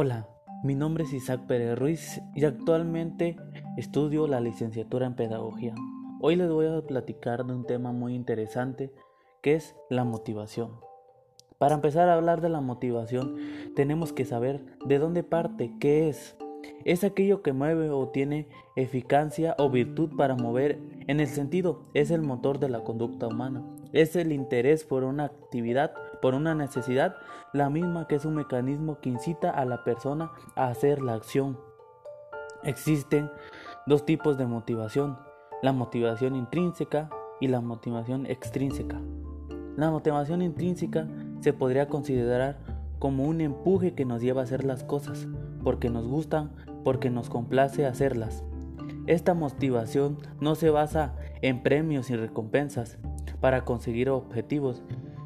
Hola, mi nombre es Isaac Pérez Ruiz y actualmente estudio la licenciatura en Pedagogía. Hoy les voy a platicar de un tema muy interesante que es la motivación. Para empezar a hablar de la motivación tenemos que saber de dónde parte, qué es. Es aquello que mueve o tiene eficacia o virtud para mover en el sentido, es el motor de la conducta humana. Es el interés por una actividad, por una necesidad, la misma que es un mecanismo que incita a la persona a hacer la acción. Existen dos tipos de motivación, la motivación intrínseca y la motivación extrínseca. La motivación intrínseca se podría considerar como un empuje que nos lleva a hacer las cosas, porque nos gustan, porque nos complace hacerlas. Esta motivación no se basa en premios y recompensas, para conseguir objetivos,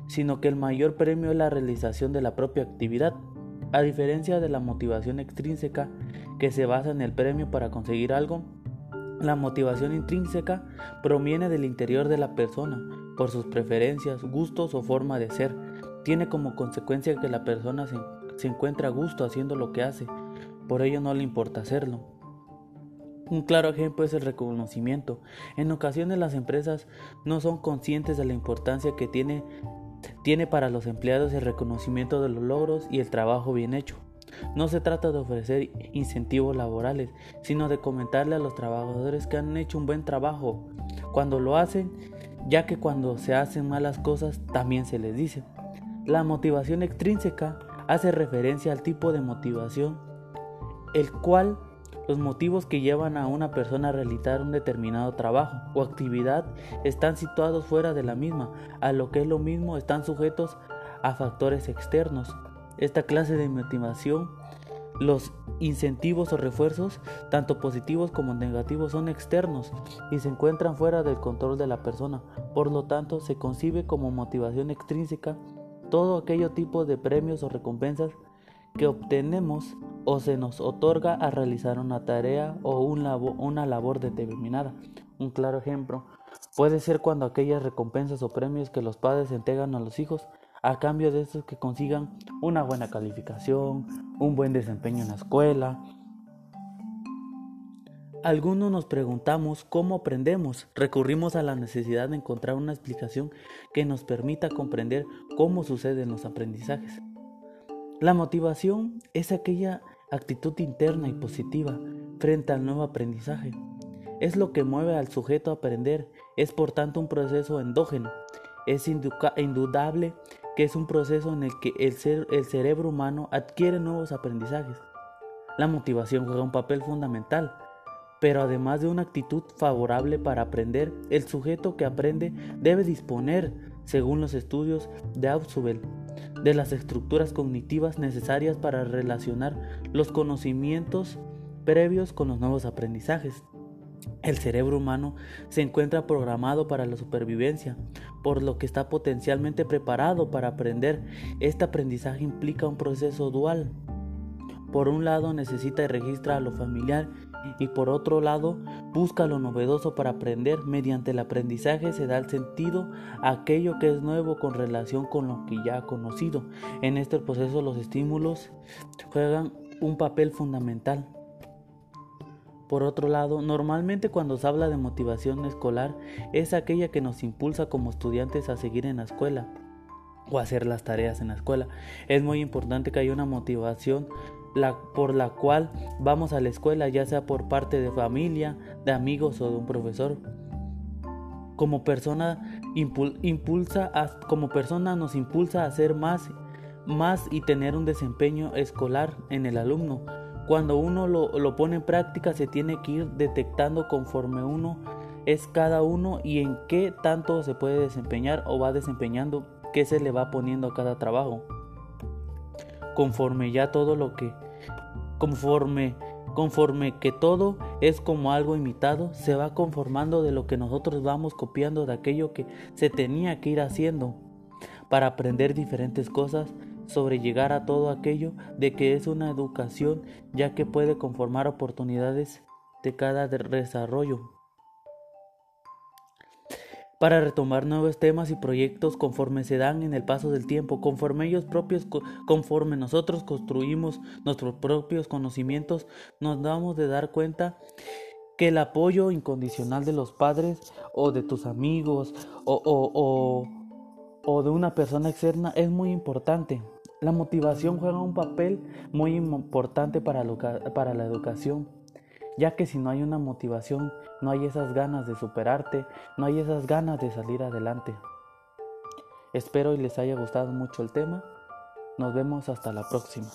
sino que el mayor premio es la realización de la propia actividad, a diferencia de la motivación extrínseca que se basa en el premio para conseguir algo. La motivación intrínseca proviene del interior de la persona, por sus preferencias, gustos o forma de ser. Tiene como consecuencia que la persona se, se encuentra a gusto haciendo lo que hace, por ello no le importa hacerlo. Un claro ejemplo es el reconocimiento. En ocasiones las empresas no son conscientes de la importancia que tiene, tiene para los empleados el reconocimiento de los logros y el trabajo bien hecho. No se trata de ofrecer incentivos laborales, sino de comentarle a los trabajadores que han hecho un buen trabajo cuando lo hacen, ya que cuando se hacen malas cosas también se les dice. La motivación extrínseca hace referencia al tipo de motivación, el cual los motivos que llevan a una persona a realizar un determinado trabajo o actividad están situados fuera de la misma, a lo que es lo mismo están sujetos a factores externos. Esta clase de motivación, los incentivos o refuerzos, tanto positivos como negativos, son externos y se encuentran fuera del control de la persona. Por lo tanto, se concibe como motivación extrínseca todo aquello tipo de premios o recompensas que obtenemos o se nos otorga a realizar una tarea o una labor determinada. Un claro ejemplo puede ser cuando aquellas recompensas o premios que los padres entregan a los hijos a cambio de estos que consigan una buena calificación, un buen desempeño en la escuela. Algunos nos preguntamos cómo aprendemos, recurrimos a la necesidad de encontrar una explicación que nos permita comprender cómo suceden los aprendizajes. La motivación es aquella actitud interna y positiva frente al nuevo aprendizaje. Es lo que mueve al sujeto a aprender, es por tanto un proceso endógeno. Es indudable que es un proceso en el que el, cerebro humano adquiere nuevos aprendizajes. La motivación juega un papel fundamental, pero además de una actitud favorable para aprender, el sujeto que aprende debe disponer, según los estudios de Ausubel, de las estructuras cognitivas necesarias para relacionar los conocimientos previos con los nuevos aprendizajes. El cerebro humano se encuentra programado para la supervivencia, por lo que está potencialmente preparado para aprender. Este aprendizaje implica un proceso dual. Por un lado necesita y registra lo familiar y por otro lado busca lo novedoso para aprender. Mediante el aprendizaje se da el sentido a aquello que es nuevo con relación con lo que ya ha conocido. En este proceso los estímulos juegan un papel fundamental. Por otro lado, normalmente cuando se habla de motivación escolar es aquella que nos impulsa como estudiantes a seguir en la escuela o hacer las tareas en la escuela. Es muy importante que haya una motivación por la cual vamos a la escuela, ya sea por parte de familia, de amigos o de un profesor. Como persona, impulsa como persona nos impulsa a hacer más, más y tener un desempeño escolar en el alumno. Cuando uno lo, lo pone en práctica se tiene que ir detectando conforme uno es cada uno y en qué tanto se puede desempeñar o va desempeñando, qué se le va poniendo a cada trabajo conforme ya todo lo que conforme conforme que todo es como algo imitado, se va conformando de lo que nosotros vamos copiando de aquello que se tenía que ir haciendo para aprender diferentes cosas sobre llegar a todo aquello de que es una educación ya que puede conformar oportunidades de cada desarrollo. Para retomar nuevos temas y proyectos conforme se dan en el paso del tiempo, conforme ellos propios, conforme nosotros construimos nuestros propios conocimientos, nos damos de dar cuenta que el apoyo incondicional de los padres o de tus amigos o, o, o de una persona externa es muy importante. La motivación juega un papel muy importante para, para la educación, ya que si no hay una motivación, no hay esas ganas de superarte, no hay esas ganas de salir adelante. Espero y les haya gustado mucho el tema. Nos vemos hasta la próxima.